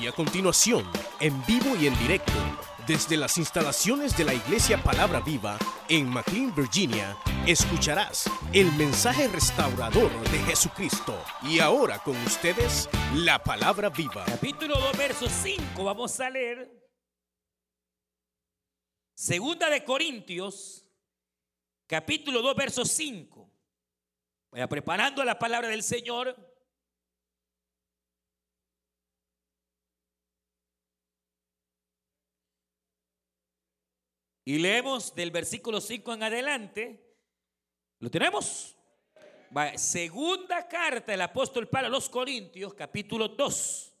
Y a continuación, en vivo y en directo, desde las instalaciones de la Iglesia Palabra Viva en McLean, Virginia, escucharás el mensaje restaurador de Jesucristo. Y ahora con ustedes, la Palabra Viva. Capítulo 2, verso 5, vamos a leer. Segunda de Corintios, capítulo 2, verso 5. Vaya preparando la palabra del Señor. Y leemos del versículo 5 en adelante. ¿Lo tenemos? segunda carta del apóstol Pablo a los Corintios, capítulo 2.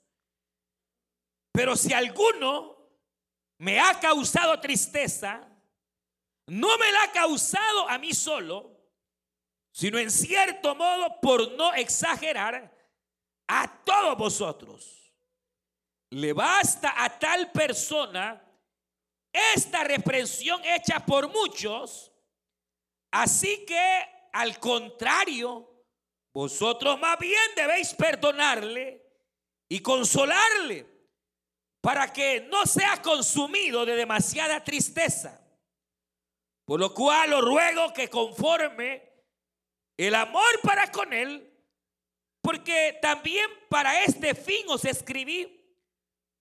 Pero si alguno me ha causado tristeza, no me la ha causado a mí solo, sino en cierto modo, por no exagerar, a todos vosotros. Le basta a tal persona esta reprensión hecha por muchos, así que al contrario, vosotros más bien debéis perdonarle y consolarle para que no sea consumido de demasiada tristeza. Por lo cual os ruego que conforme el amor para con él, porque también para este fin os escribí,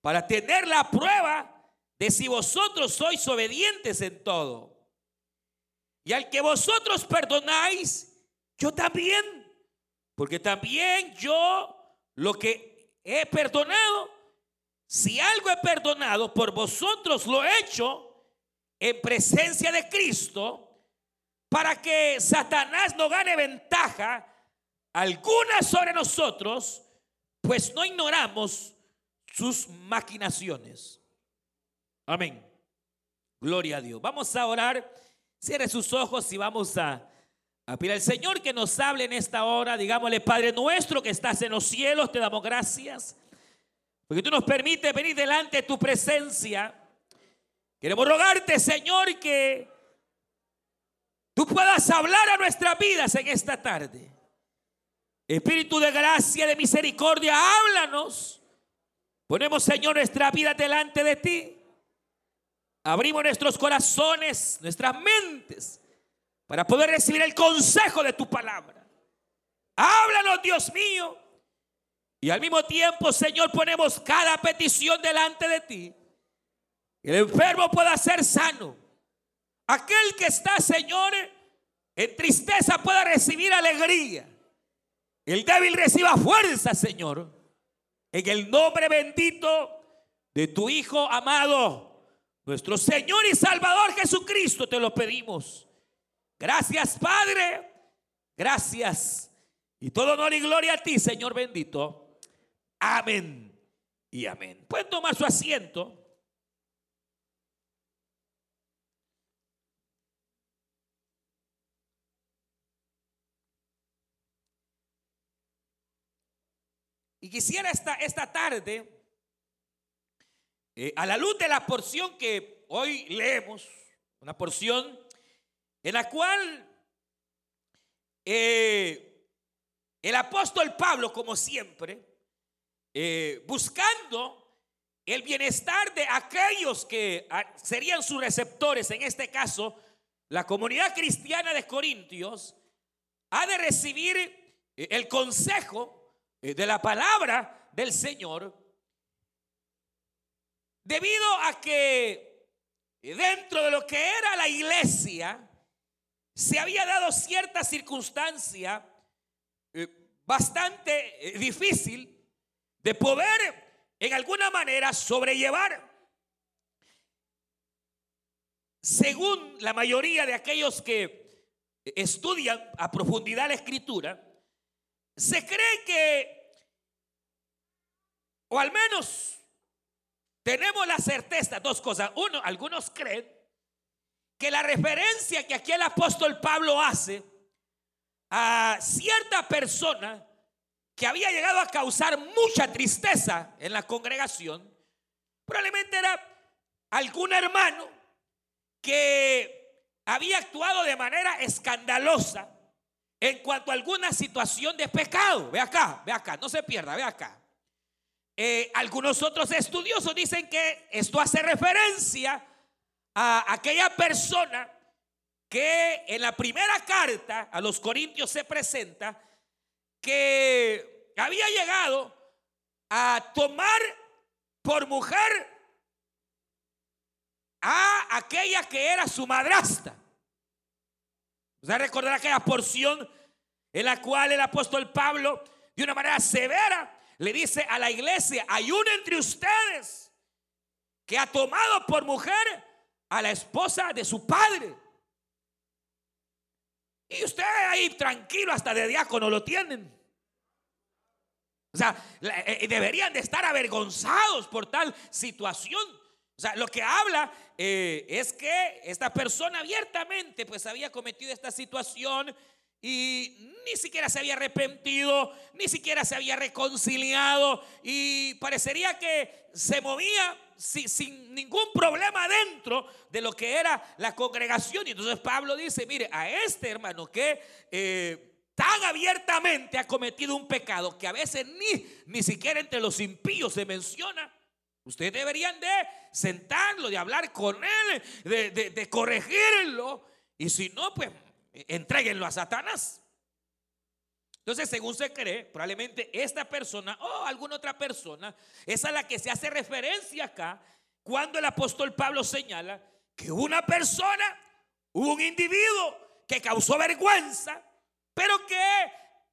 para tener la prueba de si vosotros sois obedientes en todo. Y al que vosotros perdonáis, yo también, porque también yo lo que he perdonado, si algo he perdonado, por vosotros lo he hecho en presencia de Cristo, para que Satanás no gane ventaja alguna sobre nosotros, pues no ignoramos sus maquinaciones. Amén. Gloria a Dios. Vamos a orar. Cierre sus ojos y vamos a, pedir al Señor que nos hable en esta hora. Digámosle, Padre nuestro que estás en los cielos, te damos gracias. Porque tú nos permites venir delante de tu presencia. Queremos rogarte, Señor, que tú puedas hablar a nuestras vidas en esta tarde. Espíritu de gracia, de misericordia, háblanos. Ponemos, Señor, nuestra vida delante de ti. Abrimos nuestros corazones, nuestras mentes, para poder recibir el consejo de tu palabra. Háblanos, Dios mío. Y al mismo tiempo, Señor, ponemos cada petición delante de ti. El enfermo pueda ser sano. Aquel que está, Señor, en tristeza pueda recibir alegría. El débil reciba fuerza, Señor. En el nombre bendito de tu Hijo amado nuestro Señor y Salvador Jesucristo, te lo pedimos. Gracias, Padre. Gracias. Y todo honor y gloria a ti, Señor bendito. Amén y amén. Pueden tomar su asiento. Y quisiera esta, esta tarde eh, a la luz de la porción que hoy leemos, una porción en la cual eh, el apóstol Pablo, como siempre, eh, buscando el bienestar de aquellos que ah, serían sus receptores, en este caso, la comunidad cristiana de Corintios, ha de recibir el consejo de la palabra del Señor Debido a que dentro de lo que era la iglesia se había dado cierta circunstancia eh, bastante eh, difícil de poder en alguna manera sobrellevar. Según la mayoría de aquellos que estudian a profundidad la escritura, se cree que, o al menos tenemos la certeza, dos cosas. Uno, algunos creen que la referencia que aquí el apóstol Pablo hace a cierta persona que había llegado a causar mucha tristeza en la congregación, probablemente era algún hermano que había actuado de manera escandalosa en cuanto a alguna situación de pecado. Ve acá, ve acá, no se pierda, ve acá. Eh, algunos otros estudiosos dicen que esto hace referencia a aquella persona que en la primera carta a los Corintios se presenta que había llegado a tomar por mujer a aquella que era su madrasta. Usted recordar aquella porción en la cual el apóstol Pablo, de una manera severa, le dice a la iglesia, hay uno entre ustedes que ha tomado por mujer a la esposa de su padre. Y ustedes ahí tranquilo hasta de diácono lo tienen. O sea, eh, eh, deberían de estar avergonzados por tal situación. O sea, lo que habla eh, es que esta persona abiertamente pues había cometido esta situación y ni siquiera se había arrepentido, ni siquiera se había reconciliado y parecería que se movía sin, ningún problema dentro de lo que era la congregación. Y entonces Pablo dice, mire, a este hermano que eh, tan abiertamente ha cometido un pecado que a veces ni, ni siquiera entre los impíos se menciona, ustedes deberían de sentarlo, de hablar con él, de, de corregirlo. Y si no, pues Entréguenlo a Satanás. Entonces, según se cree, probablemente esta persona o alguna otra persona es a la que se hace referencia acá cuando el apóstol Pablo señala que una persona, un individuo que causó vergüenza, pero que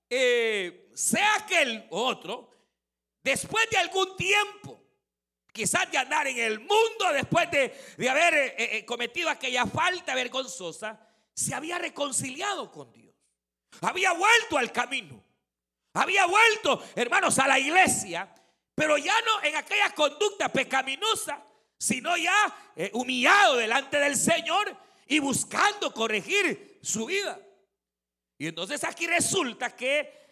eh, sea aquel otro, después de algún tiempo, quizás de andar en el mundo, después de, haber eh, eh, cometido aquella falta vergonzosa, se había reconciliado con Dios. Había vuelto al camino. Había vuelto, hermanos, a la iglesia. Pero ya no en aquella conducta pecaminosa, sino ya eh, humillado delante del Señor y buscando corregir su vida. Y entonces aquí resulta que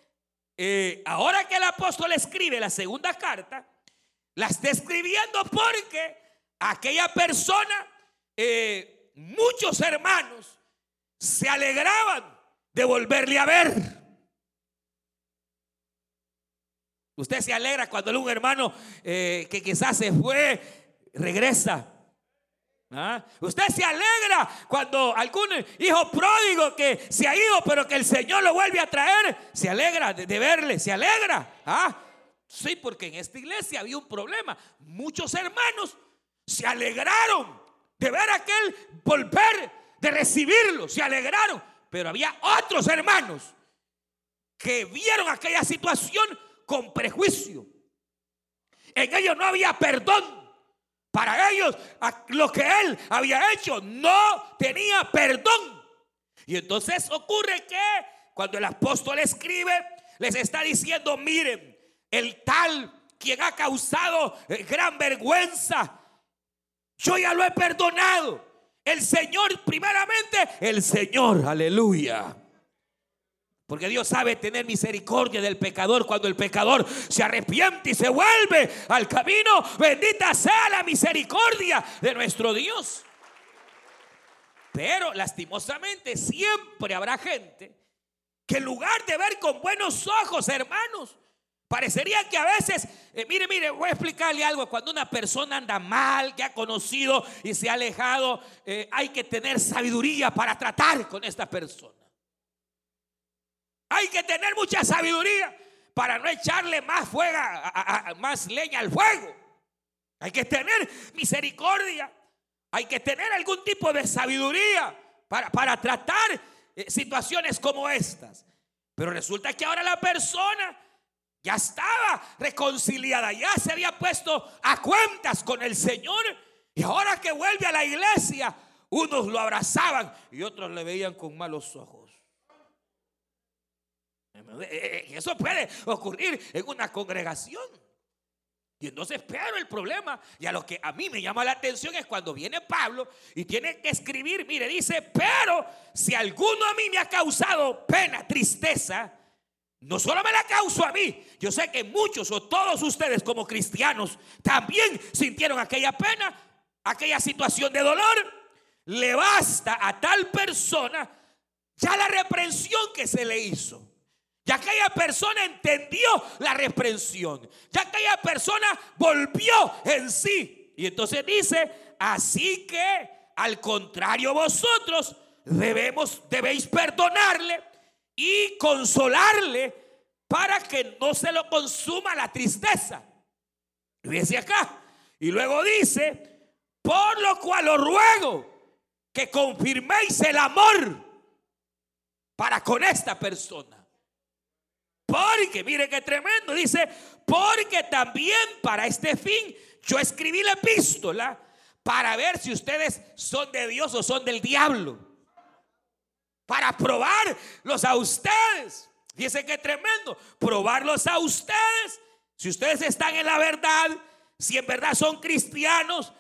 eh, ahora que el apóstol escribe la segunda carta, la está escribiendo porque aquella persona, eh, muchos hermanos, se alegraban de volverle a ver. Usted se alegra cuando un hermano eh, que quizás se fue regresa. ¿Ah? Usted se alegra cuando algún hijo pródigo que se ha ido, pero que el Señor lo vuelve a traer, se alegra de, verle, se alegra. ¿Ah? Sí, porque en esta iglesia había un problema. Muchos hermanos se alegraron de ver a aquel volver de recibirlo, se alegraron. Pero había otros hermanos que vieron aquella situación con prejuicio. En ellos no había perdón. Para ellos lo que él había hecho no tenía perdón. Y entonces ocurre que cuando el apóstol escribe, les está diciendo, miren, el tal quien ha causado eh, gran vergüenza, yo ya lo he perdonado. El Señor, primeramente, el Señor, aleluya. Porque Dios sabe tener misericordia del pecador cuando el pecador se arrepiente y se vuelve al camino. Bendita sea la misericordia de nuestro Dios. Pero lastimosamente siempre habrá gente que en lugar de ver con buenos ojos, hermanos, Parecería que a veces, eh, mire, mire, voy a explicarle algo. Cuando una persona anda mal, que ha conocido y se ha alejado, eh, hay que tener sabiduría para tratar con esta persona. Hay que tener mucha sabiduría para no echarle más fuego, más leña al fuego. Hay que tener misericordia. Hay que tener algún tipo de sabiduría para, para tratar eh, situaciones como estas. Pero resulta que ahora la persona ya estaba reconciliada, ya se había puesto a cuentas con el Señor. Y ahora que vuelve a la iglesia, unos lo abrazaban y otros le veían con malos ojos. Eh, eso puede ocurrir en una congregación. Y entonces, pero el problema, y a lo que a mí me llama la atención es cuando viene Pablo y tiene que escribir, mire, dice, pero si alguno a mí me ha causado pena, tristeza, no solo me la causó a mí, yo sé que muchos o todos ustedes como cristianos también sintieron aquella pena, aquella situación de dolor. Le basta a tal persona ya la reprensión que se le hizo. Ya aquella persona entendió la reprensión. Ya aquella persona volvió en sí. Y entonces dice, así que al contrario vosotros debemos, debéis perdonarle y consolarle para que no se lo consuma la tristeza. Dice acá. Y luego dice, por lo cual os ruego que confirméis el amor para con esta persona. Porque, mire qué tremendo, dice, porque también para este fin yo escribí la epístola para ver si ustedes son de Dios o son del diablo. Para probarlos a ustedes. Dice que tremendo, probarlos a ustedes. Si ustedes están en la verdad, si en verdad son cristianos.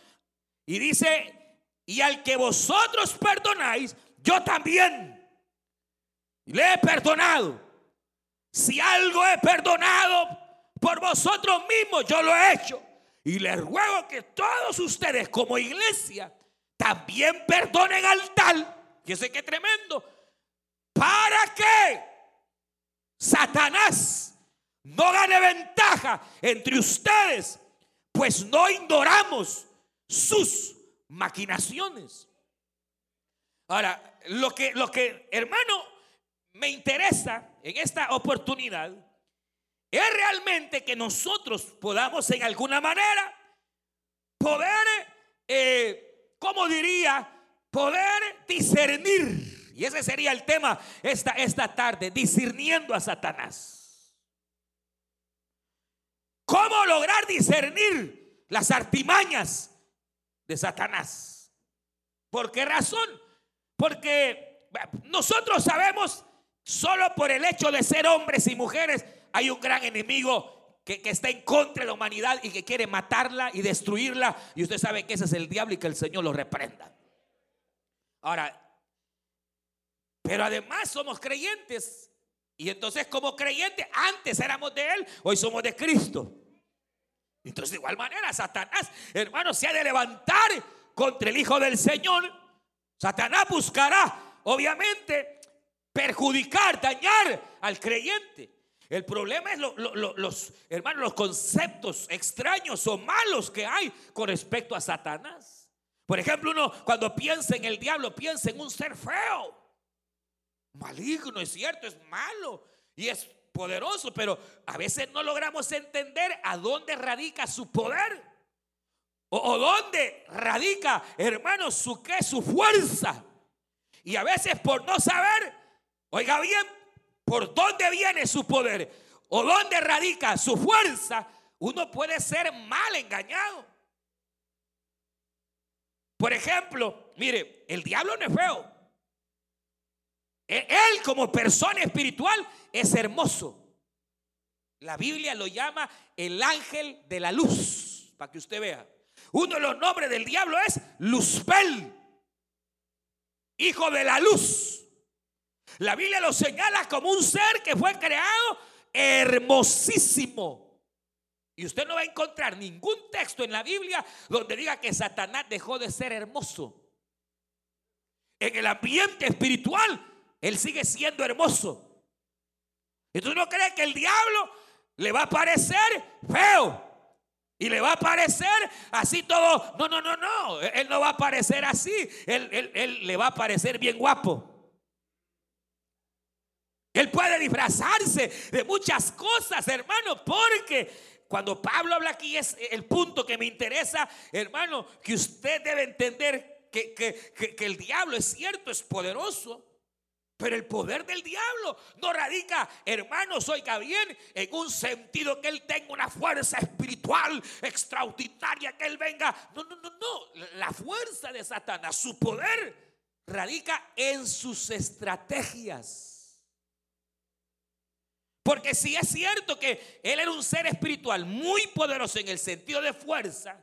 Y dice, y al que vosotros perdonáis, yo también le he perdonado. Si algo he perdonado por vosotros mismos, yo lo he hecho. Y les ruego que todos ustedes como iglesia también perdonen al tal. Sé que tremendo. Para que Satanás no gane ventaja entre ustedes, pues no ignoramos sus maquinaciones. Ahora, lo que, lo que, hermano, me interesa en esta oportunidad es realmente que nosotros podamos en alguna manera poder, eh, como diría, poder discernir. Y ese sería el tema esta, esta tarde, discerniendo a Satanás. ¿Cómo lograr discernir las artimañas de Satanás? ¿Por qué razón? Porque nosotros sabemos Solo por el hecho de ser hombres y mujeres hay un gran enemigo que, está en contra de la humanidad y que quiere matarla y destruirla. Y usted sabe que ese es el diablo y que el Señor lo reprenda. Ahora, pero además somos creyentes. Y entonces como creyentes, antes éramos de Él, hoy somos de Cristo. Entonces de igual manera, Satanás, hermano, se ha de levantar contra el Hijo del Señor. Satanás buscará, obviamente, perjudicar, dañar al creyente. El problema es los, hermanos, los conceptos extraños o malos que hay con respecto a Satanás. Por ejemplo, uno cuando piensa en el diablo, piensa en un ser feo, maligno, es cierto, es malo y es poderoso, pero a veces no logramos entender a dónde radica su poder. O, dónde radica, hermanos, su qué, su fuerza. Y a veces por no saber, Oiga bien, ¿por dónde viene su poder? ¿O dónde radica su fuerza? Uno puede ser mal engañado. Por ejemplo, mire, el diablo no es feo. E-, él como persona espiritual es hermoso. La Biblia lo llama el ángel de la luz, para que usted vea. Uno de los nombres del diablo es Luzbel, hijo de la luz. La Biblia lo señala como un ser que fue creado hermosísimo. Y usted no va a encontrar ningún texto en la Biblia donde diga que Satanás dejó de ser hermoso. En el ambiente espiritual, él sigue siendo hermoso. Y tú no crees que el diablo le va a parecer feo. Y le va a parecer así todo. No, no, no, no. Él no va a parecer así. Él, él le va a parecer bien guapo. Él puede disfrazarse de muchas cosas, hermano, porque cuando Pablo habla aquí es el punto que me interesa, hermano, que usted debe entender que, que, el diablo es cierto, es poderoso. Pero el poder del diablo no radica, hermanos, oiga bien, en un sentido que él tenga una fuerza espiritual extraordinaria, que él venga. No, no, no, no. La fuerza de Satanás, su poder, radica en sus estrategias. Porque si es cierto que él era un ser espiritual muy poderoso en el sentido de fuerza,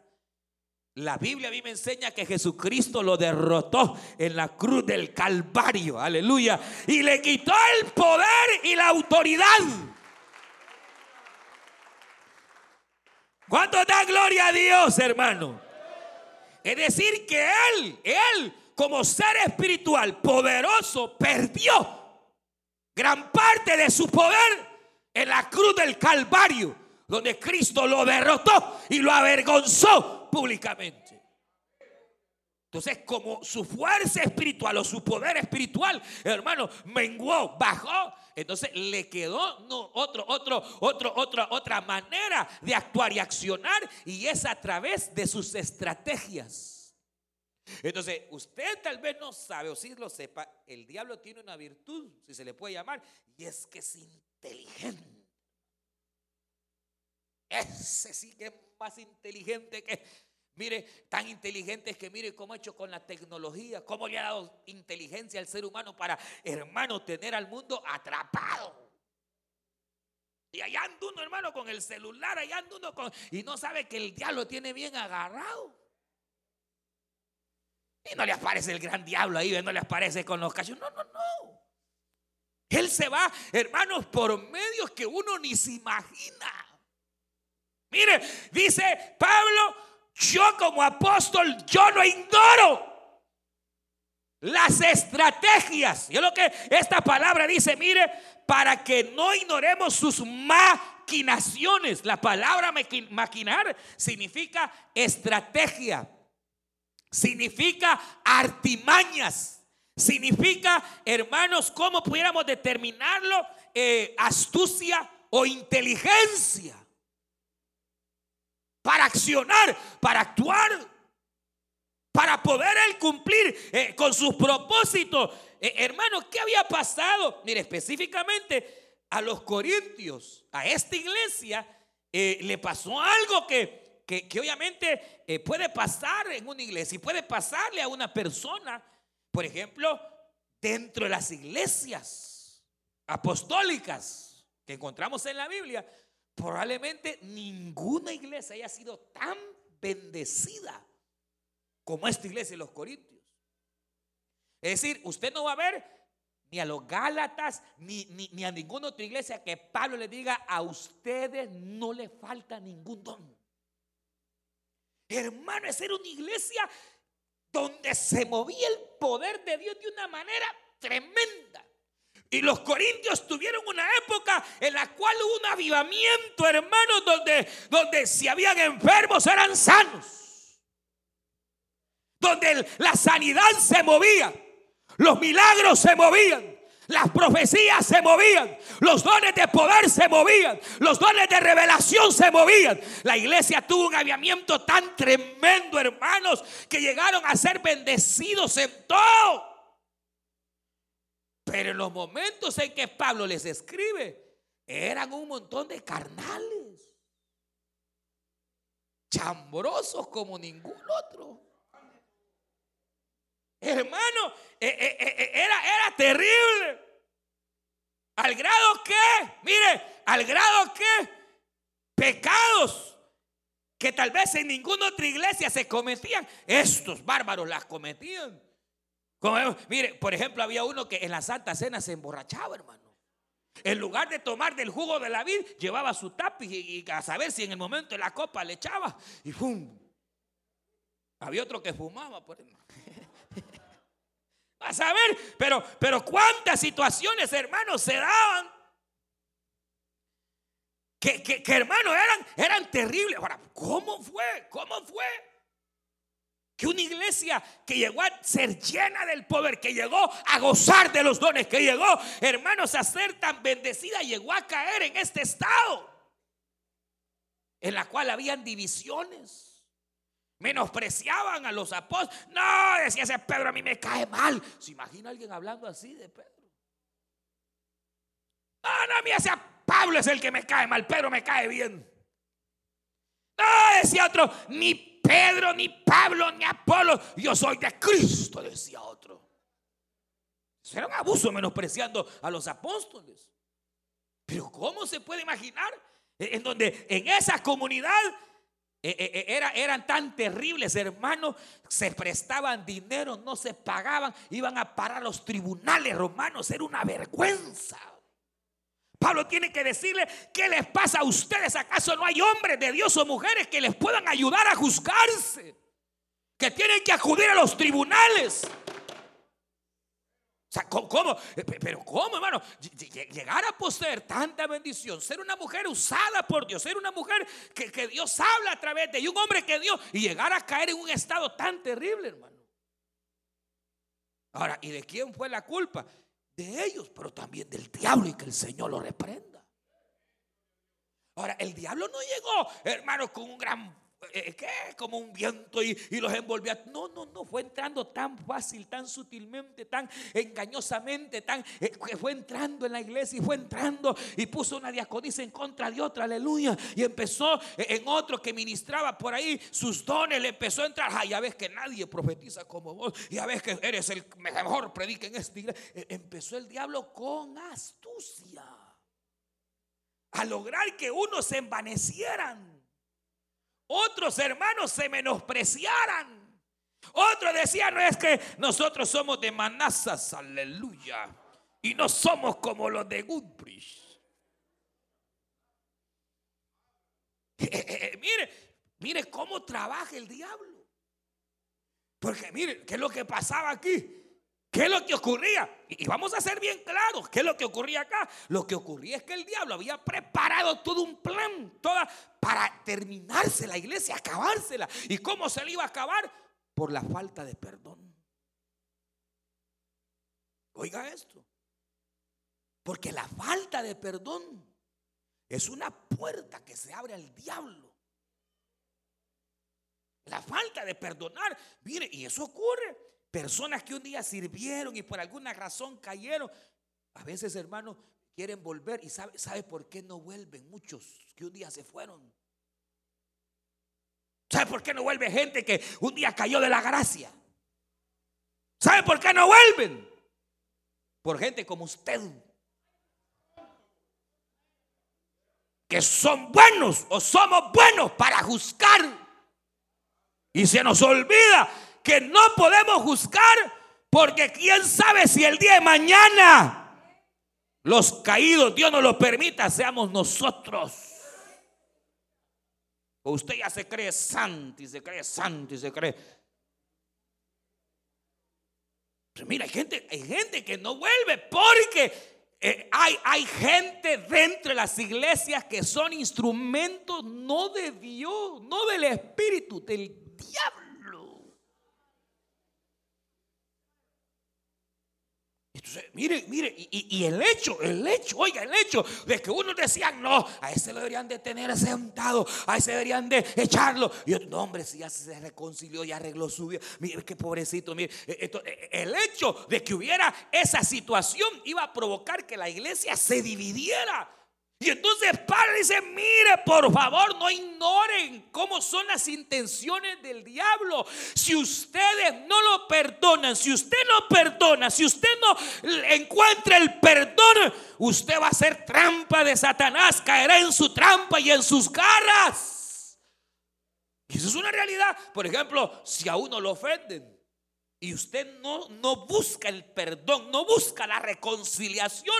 la Biblia a mí me enseña que Jesucristo lo derrotó en la cruz del Calvario, aleluya, y le quitó el poder y la autoridad. ¿Cuánto da gloria a Dios, hermano? Es decir, que él, él como ser espiritual poderoso, perdió gran parte de su poder en la cruz del Calvario, donde Cristo lo derrotó y lo avergonzó públicamente. Entonces, como su fuerza espiritual o su poder espiritual, hermano, menguó, bajó, entonces le quedó no, otro, otro, otro, otra, otra manera de actuar y accionar, y es a través de sus estrategias. Entonces, usted tal vez no sabe, o si lo sepa, el diablo tiene una virtud, si se le puede llamar, y es que es inteligente. Ese sí que más inteligente que Mire, tan inteligente es que mire cómo ha hecho con la tecnología, cómo le ha dado inteligencia al ser humano para, hermano, tener al mundo atrapado. Y allá anda uno, hermano, con el celular, allá anda uno con... Y no sabe que el diablo tiene bien agarrado. Y no le aparece el gran diablo ahí, no le aparece con los cachos. No, no, no. Él se va, hermanos, por medios que uno ni se imagina. Mire, dice Pablo, yo como apóstol, yo no ignoro las estrategias. Yo lo que esta palabra dice, mire, para que no ignoremos sus maquinaciones. La palabra maquinar significa estrategia, significa artimañas, significa, hermanos, ¿cómo pudiéramos determinarlo? Eh, astucia o inteligencia para accionar, para actuar, para poder él cumplir eh, con sus propósitos. Eh, hermano, ¿qué había pasado? Mire, específicamente a los corintios, a esta iglesia, eh, le pasó algo que, que, obviamente puede pasar en una iglesia y puede pasarle a una persona, por ejemplo, dentro de las iglesias apostólicas que encontramos en la Biblia probablemente ninguna iglesia haya sido tan bendecida como esta iglesia de los Corintios. Es decir, usted no va a ver ni a los Gálatas, ni, ni, a ninguna otra iglesia que Pablo le diga, a ustedes no le falta ningún don. Hermano, es era una iglesia donde se movía el poder de Dios de una manera tremenda. Y los corintios tuvieron una época en la cual hubo un avivamiento, hermanos, donde, donde si habían enfermos eran sanos. Donde la sanidad se movía, los milagros se movían, las profecías se movían, los dones de poder se movían, los dones de revelación se movían. La iglesia tuvo un avivamiento tan tremendo, hermanos, que llegaron a ser bendecidos en todo. Pero en los momentos en que Pablo les escribe, eran un montón de carnales, chambrosos como ningún otro. Hermano, eh, eh, eh, era, era terrible. Al grado que, mire, al grado que pecados que tal vez en ninguna otra iglesia se cometían, estos bárbaros las cometían mire, por ejemplo, había uno que en la Santa Cena se emborrachaba, hermano. En lugar de tomar del jugo de la vid, llevaba su tapiz y, a saber si en el momento de la copa le echaba y ¡pum! Había otro que fumaba por A saber, pero, pero cuántas situaciones, hermanos, se daban. Que, que, que hermanos eran, eran terribles. Ahora, ¿cómo fue? ¿Cómo fue? Que una iglesia que llegó a ser llena del poder, que llegó a gozar de los dones, que llegó, hermanos, a ser tan bendecida, llegó a caer en este estado, en la cual habían divisiones. Menospreciaban a los apóstoles. No, decía ese Pedro, a mí me cae mal. ¿Se imagina alguien hablando así de Pedro? No, no, a mí ese Pablo es el que me cae mal, Pedro me cae bien. No, decía otro, ni Pedro, ni Pablo, ni Apolo, yo soy de Cristo, decía otro. Eso era un abuso menospreciando a los apóstoles. Pero ¿cómo se puede imaginar? En donde en esa comunidad eh, eh, era, eran tan terribles, hermanos, se prestaban dinero, no se pagaban, iban a parar los tribunales romanos, era una vergüenza. Pablo tiene que decirle, ¿qué les pasa a ustedes? ¿Acaso no hay hombres de Dios o mujeres que les puedan ayudar a juzgarse? Que tienen que acudir a los tribunales. O sea, ¿cómo? Eh, pero ¿cómo, hermano? Llegar a poseer tanta bendición, ser una mujer usada por Dios, ser una mujer que, que Dios habla a través de y un hombre que Dios, y llegar a caer en un estado tan terrible, hermano. Ahora, ¿y de quién fue la culpa? De ellos, pero también del diablo y que el Señor lo reprenda. Ahora, el diablo no llegó, hermano, con un gran ¿qué? Como un viento y, los envolvía. No, no, no, fue entrando tan fácil, tan sutilmente, tan engañosamente, tan eh, fue entrando en la iglesia y fue entrando y puso una diaconisa en contra de otra, aleluya. Y empezó eh, en otro que ministraba por ahí sus dones, le empezó a entrar. ya ves que nadie profetiza como vos, ya ves que eres el mejor predica en esta iglesia. Empezó el diablo con astucia a lograr que unos se envanecieran otros hermanos se menospreciaran. Otros decían, no es que nosotros somos de Manazas, aleluya. Y no somos como los de Goodbridge. Eh, eh, eh, mire, mire cómo trabaja el diablo. Porque mire, ¿qué es lo que pasaba aquí? ¿Qué es lo que ocurría? Y vamos a ser bien claros, ¿qué es lo que ocurría acá? Lo que ocurría es que el diablo había preparado todo un plan, para terminarse la iglesia, acabársela. ¿Y cómo se le iba a acabar? Por la falta de perdón. Oiga esto. Porque la falta de perdón es una puerta que se abre al diablo. La falta de perdonar, mire, y eso ocurre Personas que un día sirvieron y por alguna razón cayeron. A veces, hermanos, quieren volver y sabe, sabe por qué no vuelven muchos que un día se fueron. ¿Sabe por qué no vuelve gente que un día cayó de la gracia? ¿Sabe por qué no vuelven? Por gente como usted. Que son buenos o somos buenos para juzgar. Y se nos olvida que no podemos juzgar porque quién sabe si el día de mañana los caídos, Dios nos lo permita, seamos nosotros. O usted ya se cree santo y se cree santo y se cree. Pero mira, hay gente, hay gente que no vuelve porque eh, hay, hay, gente dentro de las iglesias que son instrumentos no de Dios, no del Espíritu, del diablo. Mire, mire, y, el hecho, el hecho, oiga, el hecho de que unos decían, no, a ese lo deberían de tener sentado, a ese deberían de echarlo. Y otro, no, hombre, si ya se reconcilió y arregló su vida, mire, qué pobrecito, mire. E, e, el hecho de que hubiera esa situación iba a provocar que la iglesia se dividiera. Y entonces Padre dice, mire, por favor, no ignoren cómo son las intenciones del diablo. Si ustedes no lo perdonan, si usted no perdona, si usted no encuentra el perdón, usted va a ser trampa de Satanás, caerá en su trampa y en sus garras. Y eso es una realidad. Por ejemplo, si a uno lo ofenden y usted no, no busca el perdón, no busca la reconciliación,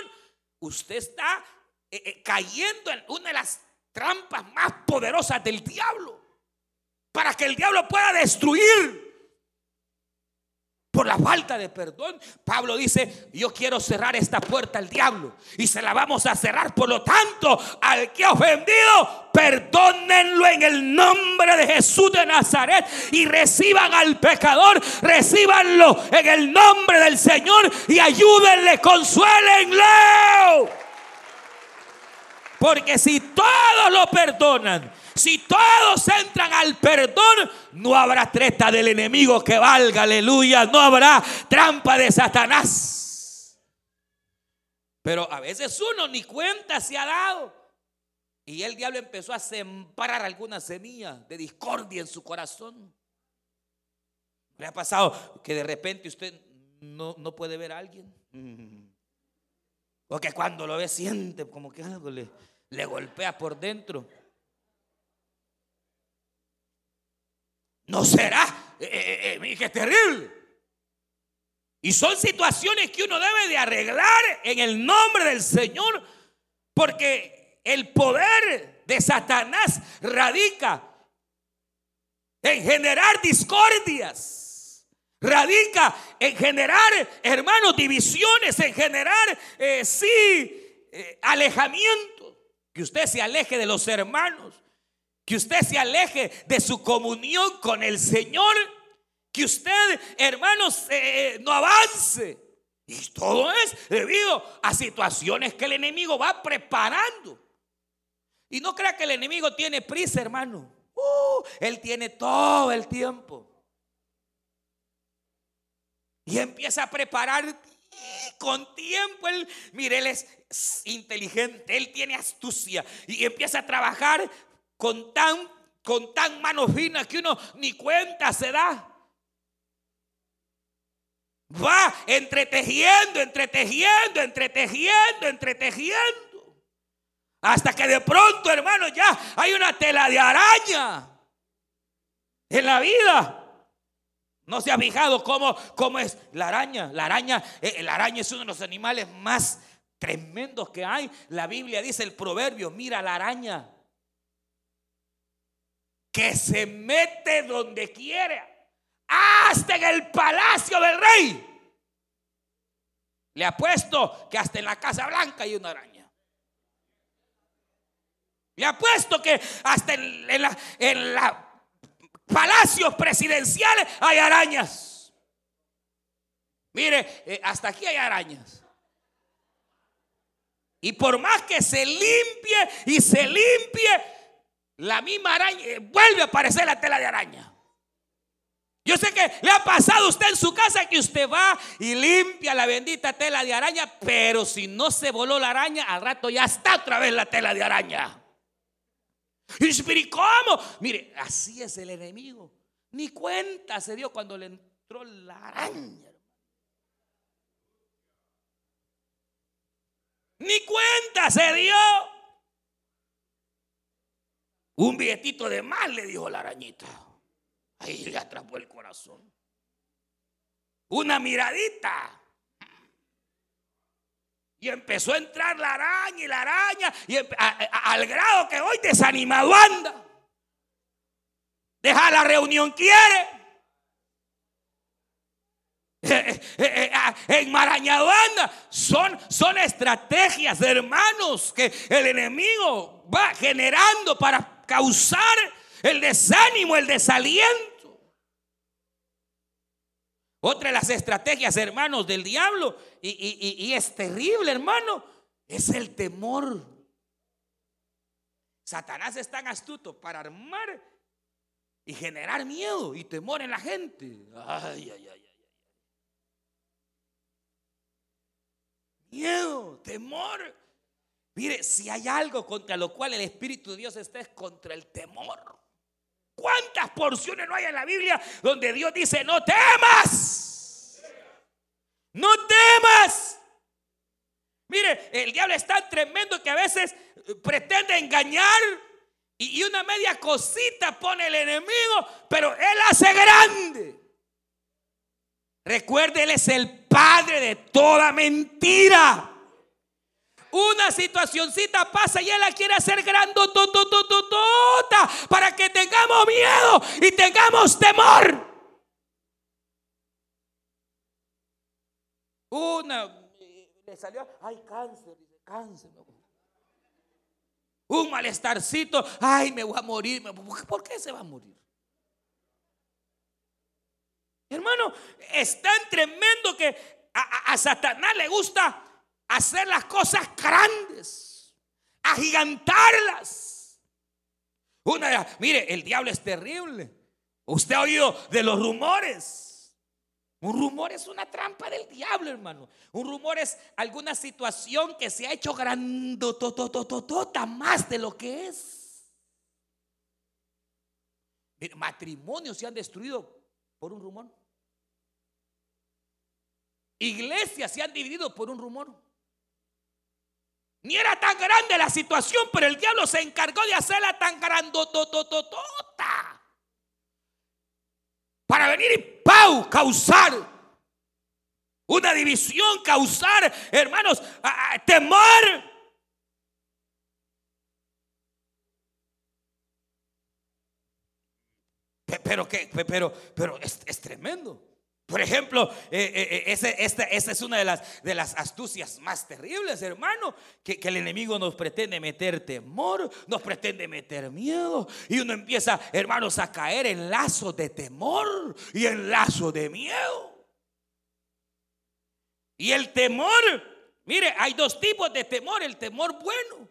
usted está eh, eh, cayendo en una de las trampas más poderosas del diablo. Para que el diablo pueda destruir por la falta de perdón. Pablo dice, yo quiero cerrar esta puerta al diablo y se la vamos a cerrar. Por lo tanto, al que ha ofendido, perdónenlo en el nombre de Jesús de Nazaret y reciban al pecador, recibanlo en el nombre del Señor y ayúdenle, consuélenlo. Porque si todos lo perdonan, si todos entran al perdón, no habrá treta del enemigo que valga, aleluya, no habrá trampa de Satanás. Pero a veces uno ni cuenta se ha dado. Y el diablo empezó a sembrar alguna semilla de discordia en su corazón. ¿Le ha pasado que de repente usted no, no puede ver a alguien? Porque cuando lo ve siente como que algo le, le golpea por dentro. No será, eh, eh, eh, que terrible. Y son situaciones que uno debe de arreglar en el nombre del Señor, porque el poder de Satanás radica en generar discordias Radica en generar, hermanos, divisiones, en generar, eh, sí, eh, alejamiento. Que usted se aleje de los hermanos. Que usted se aleje de su comunión con el Señor. Que usted, hermanos, eh, no avance. Y todo es debido a situaciones que el enemigo va preparando. Y no crea que el enemigo tiene prisa, hermano. Uh, él tiene todo el tiempo. Y empieza a preparar con tiempo. Él, mire, él es inteligente, él tiene astucia. Y empieza a trabajar con tan, con tan mano fina que uno ni cuenta se da. Va entretejiendo, entretejiendo, entretejiendo, entretejiendo. Hasta que de pronto, hermano, ya hay una tela de araña en la vida. ¿No se ha fijado cómo, cómo es la araña? La araña, eh, la araña es uno de los animales más tremendos que hay. La Biblia dice el proverbio, mira la araña, que se mete donde quiere, hasta en el palacio del rey. Le apuesto que hasta en la Casa Blanca hay una araña. Le apuesto que hasta en, la, palacios presidenciales hay arañas. Mire, eh, hasta aquí hay arañas. Y por más que se limpie y se limpie, la misma araña eh, vuelve a aparecer la tela de araña. Yo sé que le ha pasado a usted en su casa que usted va y limpia la bendita tela de araña, pero si no se voló la araña, al rato ya está otra vez la tela de araña. Y ¿cómo? Mire, así es el enemigo. Ni cuenta se dio cuando le entró la araña. Ni cuenta se dio. Un billetito de mal le dijo la arañita. Ahí le atrapó el corazón. Una miradita. Y empezó a entrar la araña y la araña, y al grado que hoy desanimado anda. Deja la reunión, quiere. Enmarañado anda. Son, son estrategias, de hermanos, que el enemigo va generando para causar el desánimo, el desaliento. Otra de las estrategias, hermanos, del diablo, y, es terrible, hermano, es el temor. Satanás es tan astuto para armar y generar miedo y temor en la gente. Ay, ay, ay, ay. Miedo, temor. Mire, si hay algo contra lo cual el Espíritu de Dios está es contra el temor. ¿Cuántas porciones no hay en la Biblia donde Dios dice, no temas? No temas. Mire, el diablo es tan tremendo que a veces pretende engañar y una media cosita pone el enemigo, pero él hace grande. Recuerde, él es el padre de toda mentira una situacioncita pasa y Él la quiere hacer grandototototota para que tengamos miedo y tengamos temor. Una le salió, ay, cáncer, cáncer. Un malestarcito, ay, me voy a morir. ¿Por qué se va a morir? Hermano, es tan tremendo que a, a Satanás le gusta hacer las cosas grandes, agigantarlas. Una, mire, el diablo es terrible. Usted ha oído de los rumores. Un rumor es una trampa del diablo, hermano. Un rumor es alguna situación que se ha hecho grandototototota más de lo que es. Mire, matrimonios se han destruido por un rumor. Iglesias se han dividido por un rumor. Ni era tan grande la situación, pero el diablo se encargó de hacerla tan grandotototota. Para venir y ¡pau! causar una división, causar, hermanos, temor. Pero que, pero, pero es, es tremendo. Por ejemplo, eh, eh, eh, esta, es una de las, de las astucias más terribles, hermano, que, que, el enemigo nos pretende meter temor, nos pretende meter miedo, y uno empieza, hermanos, a caer en lazos de temor y en lazos de miedo. Y el temor, mire, hay dos tipos de temor, el temor bueno,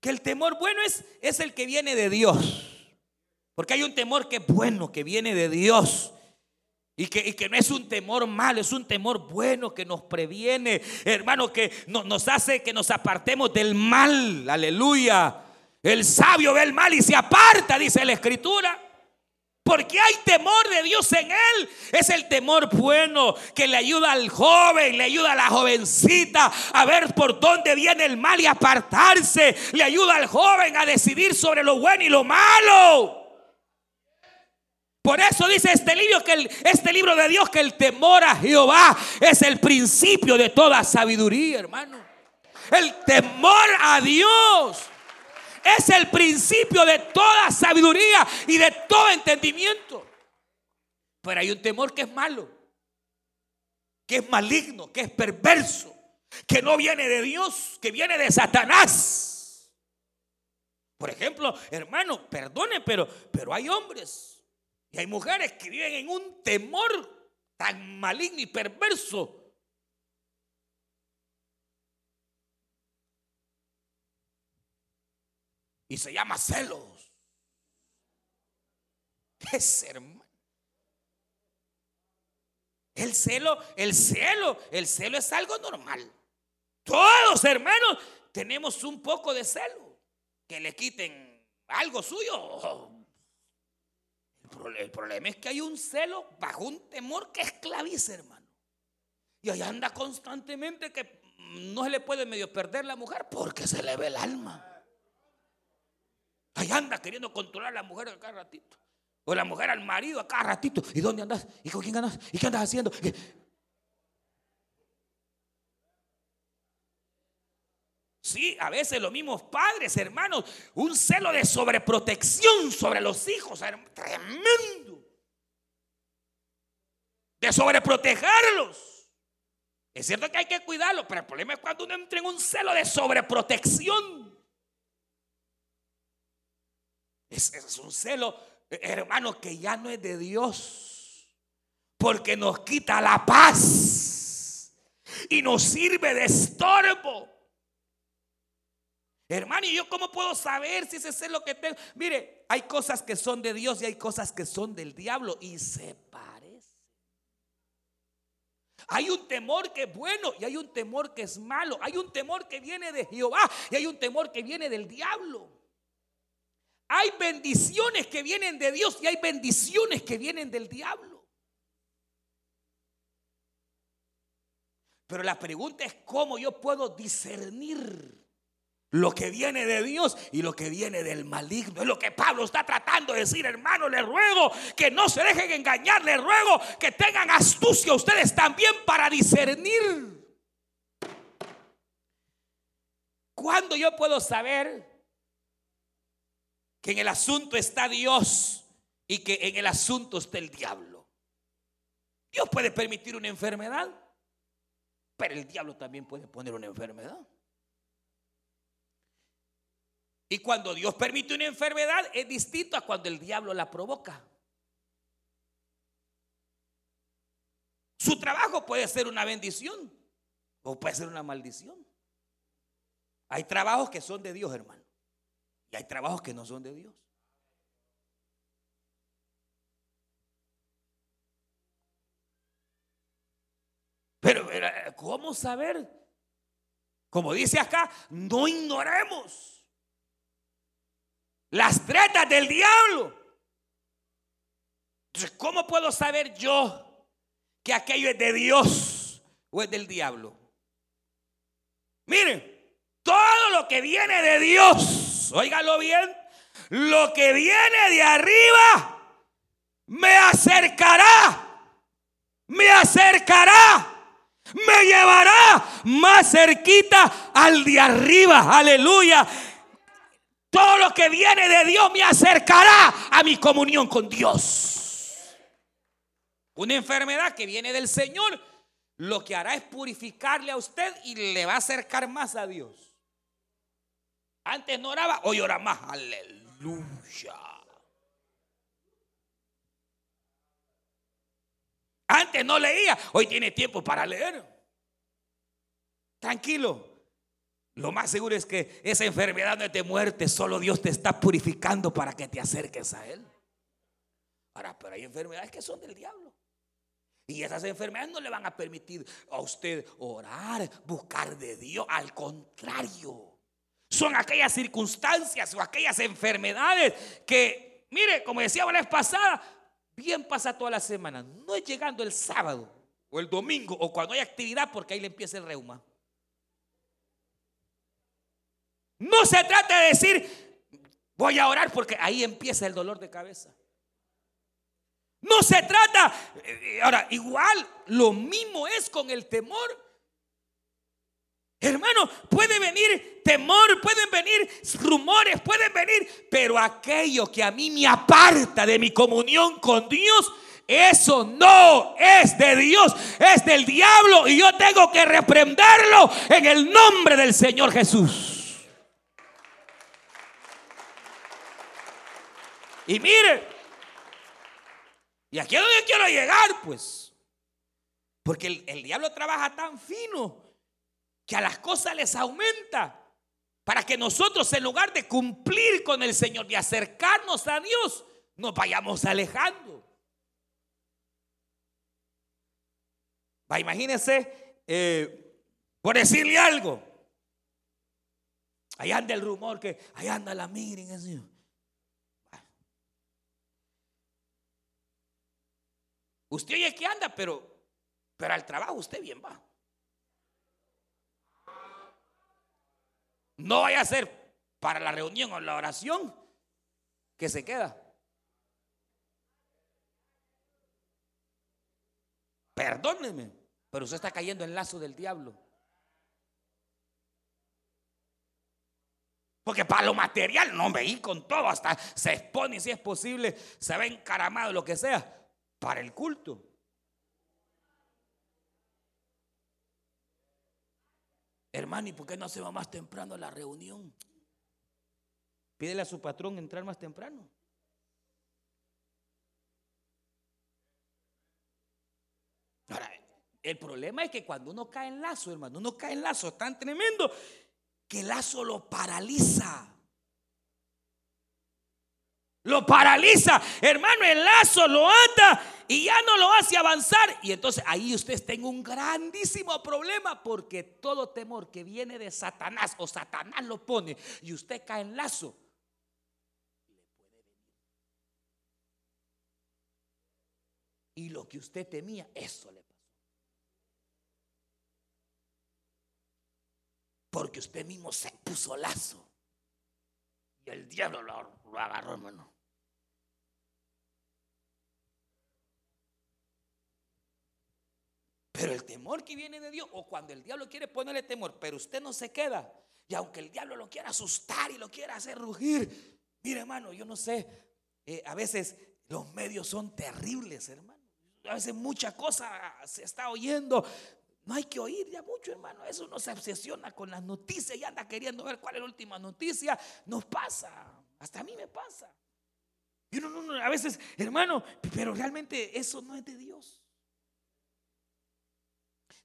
que el temor bueno es, es el que viene de Dios, porque hay un temor que es bueno, que viene de Dios. Y que, que, no es un temor malo, es un temor bueno que nos previene, hermano, que nos hace que nos apartemos del mal. Aleluya. El sabio ve el mal y se aparta, dice la escritura. Porque hay temor de Dios en él. Es el temor bueno que le ayuda al joven, le ayuda a la jovencita a ver por dónde viene el mal y apartarse. Le ayuda al joven a decidir sobre lo bueno y lo malo. Por eso dice este libro, que este libro de Dios que el temor a Jehová es el principio de toda sabiduría, hermano. El temor a Dios es el principio de toda sabiduría y de todo entendimiento. Pero hay un temor que es malo, que es maligno, que es perverso, que no viene de Dios, que viene de Satanás. Por ejemplo, hermano, perdone, pero, pero hay hombres y hay mujeres que viven en un temor tan maligno y perverso. Y se llama celos. Es hermano. El celo, el celo, el celo es algo normal. Todos, hermanos, tenemos un poco de celo. Que le quiten algo suyo. El problema es que hay un celo bajo un temor que esclaviza, hermano. Y ahí anda constantemente que no se le puede medio perder la mujer porque se le ve el alma. Ahí anda queriendo controlar a la mujer a cada ratito. O la mujer al marido a cada ratito. ¿Y dónde andas? ¿Y con quién andas? ¿Y qué andas haciendo? Sí, a veces los mismos padres, hermanos, un celo de sobreprotección sobre los hijos, tremendo. De sobreprotegerlos. Es cierto que hay que cuidarlos, pero el problema es cuando uno entra en un celo de sobreprotección. Es, es un celo, hermano, que ya no es de Dios, porque nos quita la paz y nos sirve de estorbo. Hermano, ¿y yo cómo puedo saber si ese es lo que tengo? Mire, hay cosas que son de Dios y hay cosas que son del diablo y se parecen. Hay un temor que es bueno y hay un temor que es malo. Hay un temor que viene de Jehová y hay un temor que viene del diablo. Hay bendiciones que vienen de Dios y hay bendiciones que vienen del diablo. Pero la pregunta es cómo yo puedo discernir lo que viene de Dios y lo que viene del maligno. Es lo que Pablo está tratando de decir, hermano. Le ruego que no se dejen engañar. Le ruego que tengan astucia ustedes también para discernir. ¿Cuándo yo puedo saber que en el asunto está Dios y que en el asunto está el diablo? Dios puede permitir una enfermedad, pero el diablo también puede poner una enfermedad. Y cuando Dios permite una enfermedad es distinto a cuando el diablo la provoca. Su trabajo puede ser una bendición o puede ser una maldición. Hay trabajos que son de Dios, hermano. Y hay trabajos que no son de Dios. Pero, ¿cómo saber? Como dice acá, no ignoremos las tretas del diablo. Entonces, ¿cómo puedo saber yo que aquello es de Dios o es del diablo? Miren, todo lo que viene de Dios, óigalo bien, lo que viene de arriba me acercará, me acercará, me llevará más cerquita al de arriba, aleluya. Todo lo que viene de Dios me acercará a mi comunión con Dios. Una enfermedad que viene del Señor, lo que hará es purificarle a usted y le va a acercar más a Dios. Antes no oraba, hoy ora más. Aleluya. Antes no leía, hoy tiene tiempo para leer. Tranquilo. Lo más seguro es que esa enfermedad no es de muerte, solo Dios te está purificando para que te acerques a Él. Ahora, pero hay enfermedades que son del diablo. Y esas enfermedades no le van a permitir a usted orar, buscar de Dios. Al contrario, son aquellas circunstancias o aquellas enfermedades que, mire, como decía la vez pasada, bien pasa toda la semana. No es llegando el sábado o el domingo o cuando hay actividad porque ahí le empieza el reuma. No se trata de decir, voy a orar porque ahí empieza el dolor de cabeza. No se trata, eh, ahora, igual lo mismo es con el temor. Hermano, puede venir temor, pueden venir rumores, pueden venir, pero aquello que a mí me aparta de mi comunión con Dios, eso no es de Dios, es del diablo y yo tengo que reprenderlo en el nombre del Señor Jesús. Y mire, y aquí es donde quiero llegar, pues. Porque el, el, diablo trabaja tan fino que a las cosas les aumenta. Para que nosotros, en lugar de cumplir con el Señor y acercarnos a Dios, nos vayamos alejando. Va, imagínense, eh, por decirle algo. Ahí anda el rumor que ahí anda la miren, así. Usted oye que anda, pero, pero al trabajo usted bien va. No vaya a ser para la reunión o la oración que se queda. Perdóneme, pero usted está cayendo en lazo del diablo. Porque para lo material no me ir con todo, hasta se expone si es posible, se ve encaramado, lo que sea para el culto. Hermano, ¿y por qué no se va más temprano a la reunión? Pídele a su patrón entrar más temprano. Ahora, el problema es que cuando uno cae en lazo, hermano, uno cae en lazo tan tremendo que el lazo lo paraliza. Lo paraliza. Hermano, el lazo lo ata y ya no lo hace avanzar. Y entonces ahí usted está en un grandísimo problema porque todo temor que viene de Satanás o Satanás lo pone y usted cae en lazo. Y lo que usted temía, eso le pasó. Porque usted mismo se puso lazo. Y el diablo lo, lo agarró, hermano. Pero el temor que viene de Dios, o cuando el diablo quiere ponerle temor, pero usted no se queda. Y aunque el diablo lo quiera asustar y lo quiera hacer rugir, mire hermano, yo no sé, eh, a veces los medios son terribles, hermano. A veces mucha cosa se está oyendo. No hay que oír ya mucho, hermano. Eso no se obsesiona con las noticias y anda queriendo ver cuál es la última noticia. Nos pasa. Hasta a mí me pasa. Y no, no, a veces, hermano, pero realmente eso no es de Dios.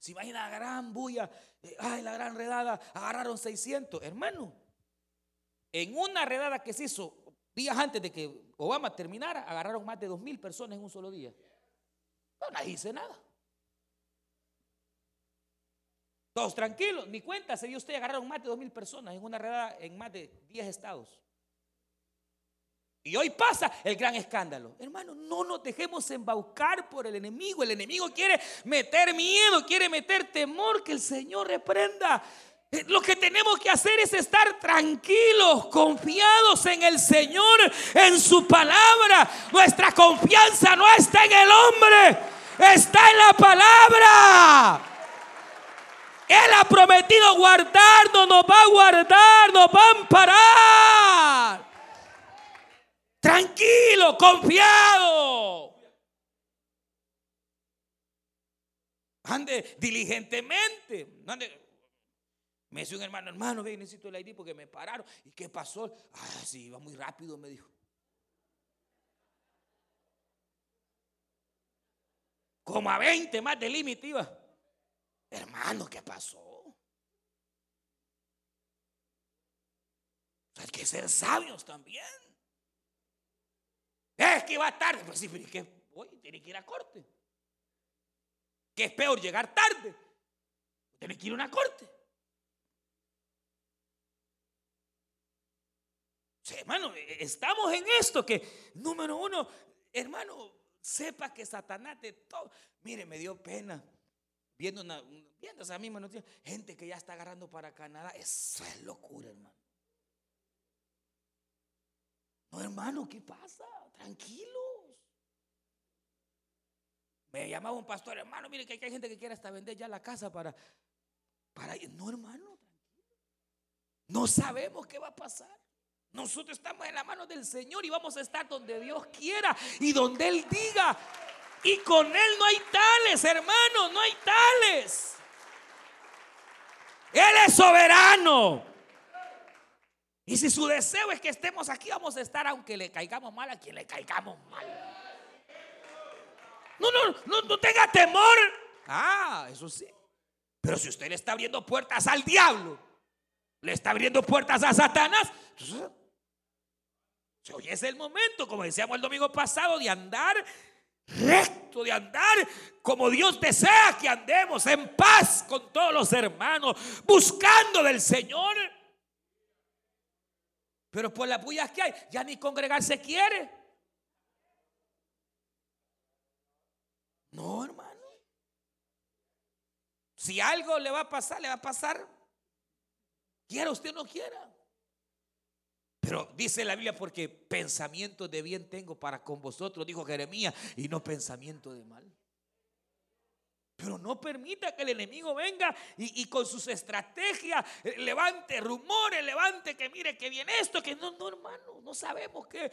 Se imagina la gran bulla, eh, ay, la gran redada, agarraron 600. Hermano, en una redada que se hizo días antes de que Obama terminara, agarraron más de dos mil personas en un solo día. No, nadie dice nada. Todos tranquilos, ni cuenta se dio usted, agarraron más de dos mil personas en una redada en más de 10 estados. Y hoy pasa el gran escándalo. Hermano, no nos dejemos embaucar por el enemigo. El enemigo quiere meter miedo, quiere meter temor, que el Señor reprenda. Eh, lo que tenemos que hacer es estar tranquilos, confiados en el Señor, en su palabra. Nuestra confianza no está en el hombre, está en la palabra. Él ha prometido guardarnos, nos va a guardar, nos va a amparar. Tranquilo, confiado. Ande diligentemente. Me dice un hermano, hermano, ve, necesito el ID porque me pararon. ¿Y qué pasó? Ah, sí, iba muy rápido, me dijo. Como a 20 más de límite iba. Hermano, ¿qué pasó? Hay que ser sabios también. Es que iba tarde. Pues sí, pero que hoy tiene que ir a corte. Que es peor llegar tarde. Tiene que ir a una corte. hermano, estamos en esto que, número uno, hermano, sepa que Satanás de todo. Mire, me dio pena viendo una, viendo esa misma noticia, gente que ya está agarrando para Canadá. Eso es locura, hermano. No, hermano, ¿qué pasa? Tranquilos. Me llamaba un pastor, hermano, mire que hay gente que quiere hasta vender ya la casa para, para No, hermano, tranquilo. No sabemos qué va a pasar. Nosotros estamos en la mano del Señor y vamos a estar donde Dios quiera y donde Él diga. Y con Él no hay tales, hermanos, no hay tales. Él es soberano. Y si su deseo es que estemos aquí, vamos a estar aunque le caigamos mal a quien le caigamos mal. No, no, no, no tenga temor. Ah, eso sí. Pero si usted le está abriendo puertas al diablo, le está abriendo puertas a Satanás, entonces Hoy es el momento, como decíamos el domingo pasado, de andar recto, de andar como Dios desea que andemos, en paz con todos los hermanos, buscando del Señor. Pero por las bullas que hay, ya ni congregarse quiere. No, hermano. Si algo le va a pasar, le va a pasar. Quiera usted o no quiera. Pero dice la Biblia porque pensamiento de bien tengo para con vosotros, dijo Jeremías, y no pensamiento de mal. Pero no permita que el enemigo venga y, con sus estrategias eh, levante rumores, levante que mire que viene esto, que no, no hermano, no sabemos qué.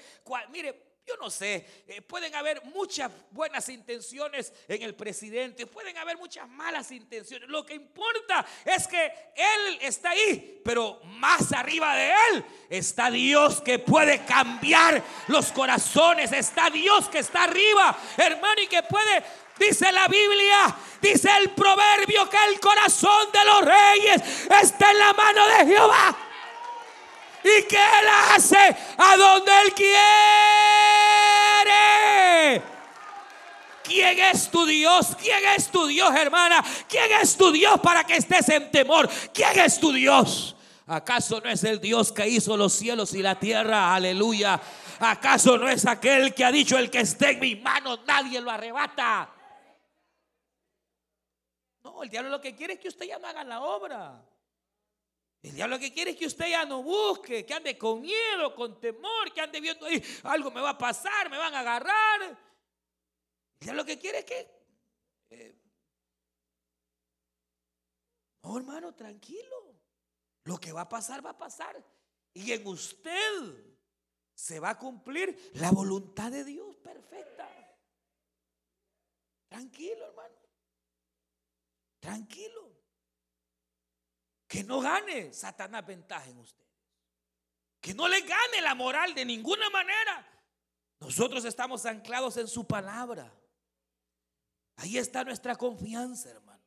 mire, yo no sé, eh, pueden haber muchas buenas intenciones en el presidente, pueden haber muchas malas intenciones. Lo que importa es que Él está ahí, pero más arriba de Él está Dios que puede cambiar los corazones, está Dios que está arriba, hermano, y que puede Dice la Biblia, dice el proverbio que el corazón de los reyes está en la mano de Jehová y que Él hace a donde Él quiere. ¿Quién es tu Dios? ¿Quién es tu Dios, hermana? ¿Quién es tu Dios para que estés en temor? ¿Quién es tu Dios? ¿Acaso no es el Dios que hizo los cielos y la tierra? Aleluya. ¿Acaso no es aquel que ha dicho el que esté en mis manos nadie lo arrebata? No, el diablo lo que quiere es que usted ya no haga la obra. El diablo lo que quiere es que usted ya no busque, que ande con miedo, con temor, que ande viendo ahí, algo me va a pasar, me van a agarrar. El diablo lo que quiere es que... Eh, no, hermano, tranquilo. Lo que va a pasar, va a pasar. Y en usted se va a cumplir la voluntad de Dios perfecta. Tranquilo, hermano. Tranquilo. Que no gane Satanás ventaja en ustedes. Que no le gane la moral de ninguna manera. Nosotros estamos anclados en su palabra. Ahí está nuestra confianza, hermano.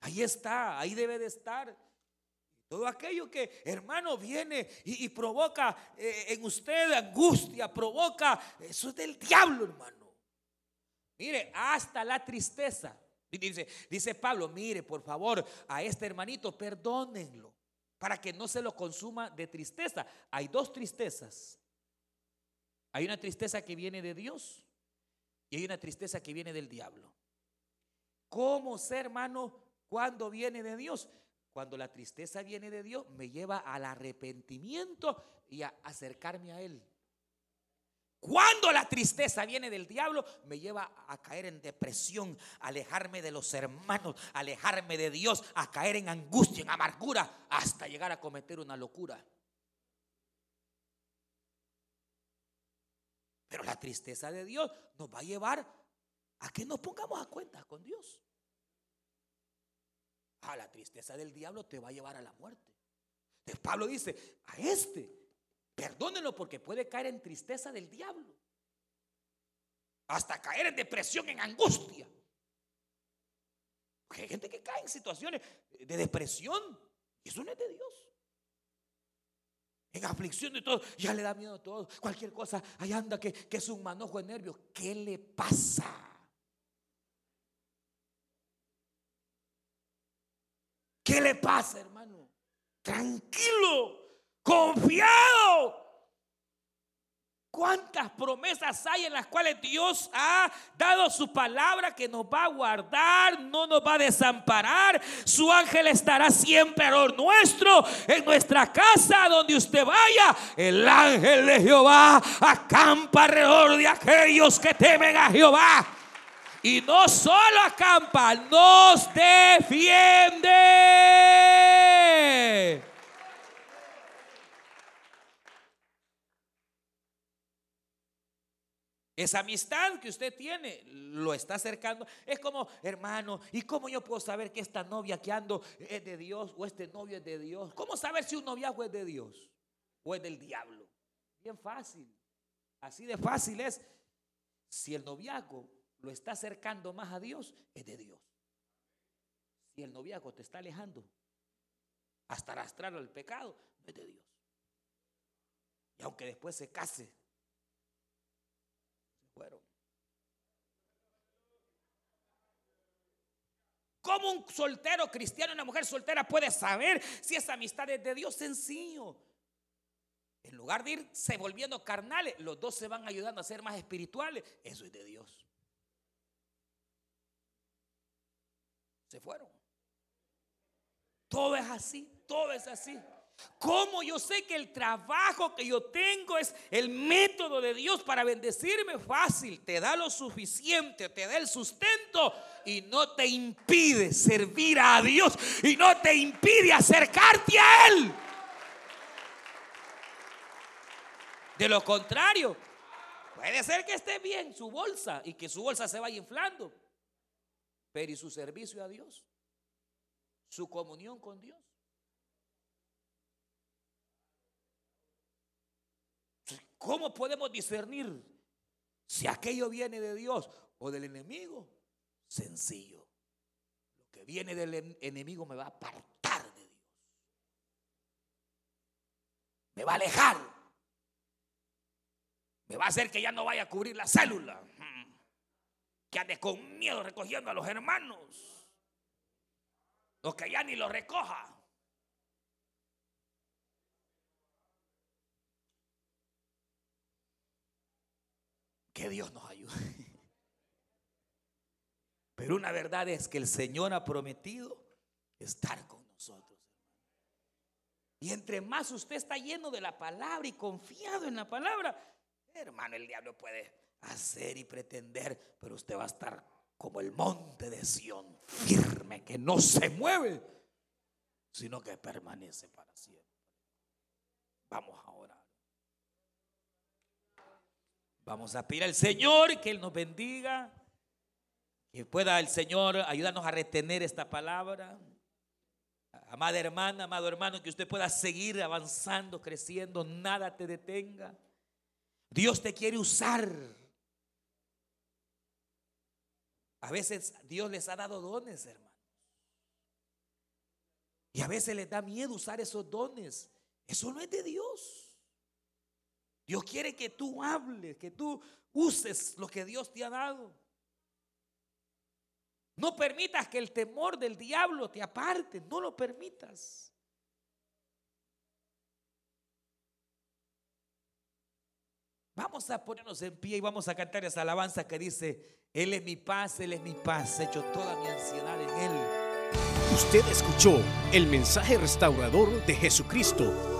Ahí está, ahí debe de estar. Todo aquello que, hermano, viene y, provoca eh, en usted angustia, provoca, eso es del diablo, hermano. Mire, hasta la tristeza Dice, dice Pablo, mire, por favor, a este hermanito, perdónenlo, para que no se lo consuma de tristeza. Hay dos tristezas. Hay una tristeza que viene de Dios y hay una tristeza que viene del diablo. ¿Cómo ser hermano cuando viene de Dios? Cuando la tristeza viene de Dios, me lleva al arrepentimiento y a acercarme a Él. Cuando la tristeza viene del diablo, me lleva a caer en depresión, alejarme de los hermanos, alejarme de Dios, a caer en angustia, en amargura, hasta llegar a cometer una locura. Pero la tristeza de Dios nos va a llevar a que nos pongamos a cuenta con Dios. Ah, la tristeza del diablo te va a llevar a la muerte. Entonces Pablo dice, a este, perdónenlo porque puede caer en tristeza del diablo. Hasta caer en depresión, en angustia. Porque hay gente que cae en situaciones de depresión. Y eso no es de Dios. En aflicción de todo, ya le da miedo a todo. Cualquier cosa, ahí anda que, que es un manojo de nervios. ¿Qué le pasa? ¿Qué le pasa, hermano? Tranquilo, confiado. ¿Cuántas promesas hay en las cuales Dios ha dado su palabra que nos va a guardar, no nos va a desamparar? Su ángel estará siempre alrededor nuestro, en nuestra casa, donde usted vaya. El ángel de Jehová acampa alrededor de aquellos que temen a Jehová. Y no solo acampa, nos defiende. Esa amistad que usted tiene lo está acercando. Es como, hermano, ¿y cómo yo puedo saber que esta novia que ando es de Dios o este novio es de Dios? ¿Cómo saber si un noviazgo es de Dios o es del diablo? Bien fácil. Así de fácil es. Si el noviazgo lo está acercando más a Dios, es de Dios. Si el noviazgo te está alejando hasta arrastrarlo al pecado, es de Dios. Y aunque después se case, se fueron. ¿Cómo un soltero cristiano, una mujer soltera puede saber si esa amistad es de Dios? Sencillo. En lugar de irse volviendo carnales, los dos se van ayudando a ser más espirituales. Eso es de Dios. Se fueron. Todo es así, todo es así. ¿Cómo yo sé que el trabajo que yo tengo es el método de Dios para bendecirme? Fácil, te da lo suficiente, te da el sustento y no te impide servir a Dios y no te impide acercarte a Él. De lo contrario, puede ser que esté bien su bolsa y que su bolsa se vaya inflando. Pero ¿y su servicio a Dios? ¿Su comunión con Dios? ¿Cómo podemos discernir si aquello viene de Dios o del enemigo? Sencillo. Lo que viene del enemigo me va a apartar de Dios. Me va a alejar. Me va a hacer que ya no vaya a cubrir la célula que ande con miedo recogiendo a los hermanos. O que ya ni lo recoja. Que Dios nos ayude. Pero una verdad es que el Señor ha prometido estar con nosotros. Y entre más usted está lleno de la palabra y confiado en la palabra, hermano, el diablo puede hacer y pretender, pero usted va a estar como el monte de Sión, firme, que no se mueve, sino que permanece para siempre. Vamos a orar. Vamos a pedir al Señor que Él nos bendiga, que pueda el Señor ayudarnos a retener esta palabra. Amada hermana, amado hermano, que usted pueda seguir avanzando, creciendo, nada te detenga. Dios te quiere usar. A veces Dios les ha dado dones, hermanos. Y a veces les da miedo usar esos dones. Eso no es de Dios. Dios quiere que tú hables, que tú uses lo que Dios te ha dado. No permitas que el temor del diablo te aparte, no lo permitas. Vamos a ponernos en pie y vamos a cantar esa alabanza que dice, Él es mi paz, Él es mi paz, he hecho toda mi ansiedad en Él. Usted escuchó el mensaje restaurador de Jesucristo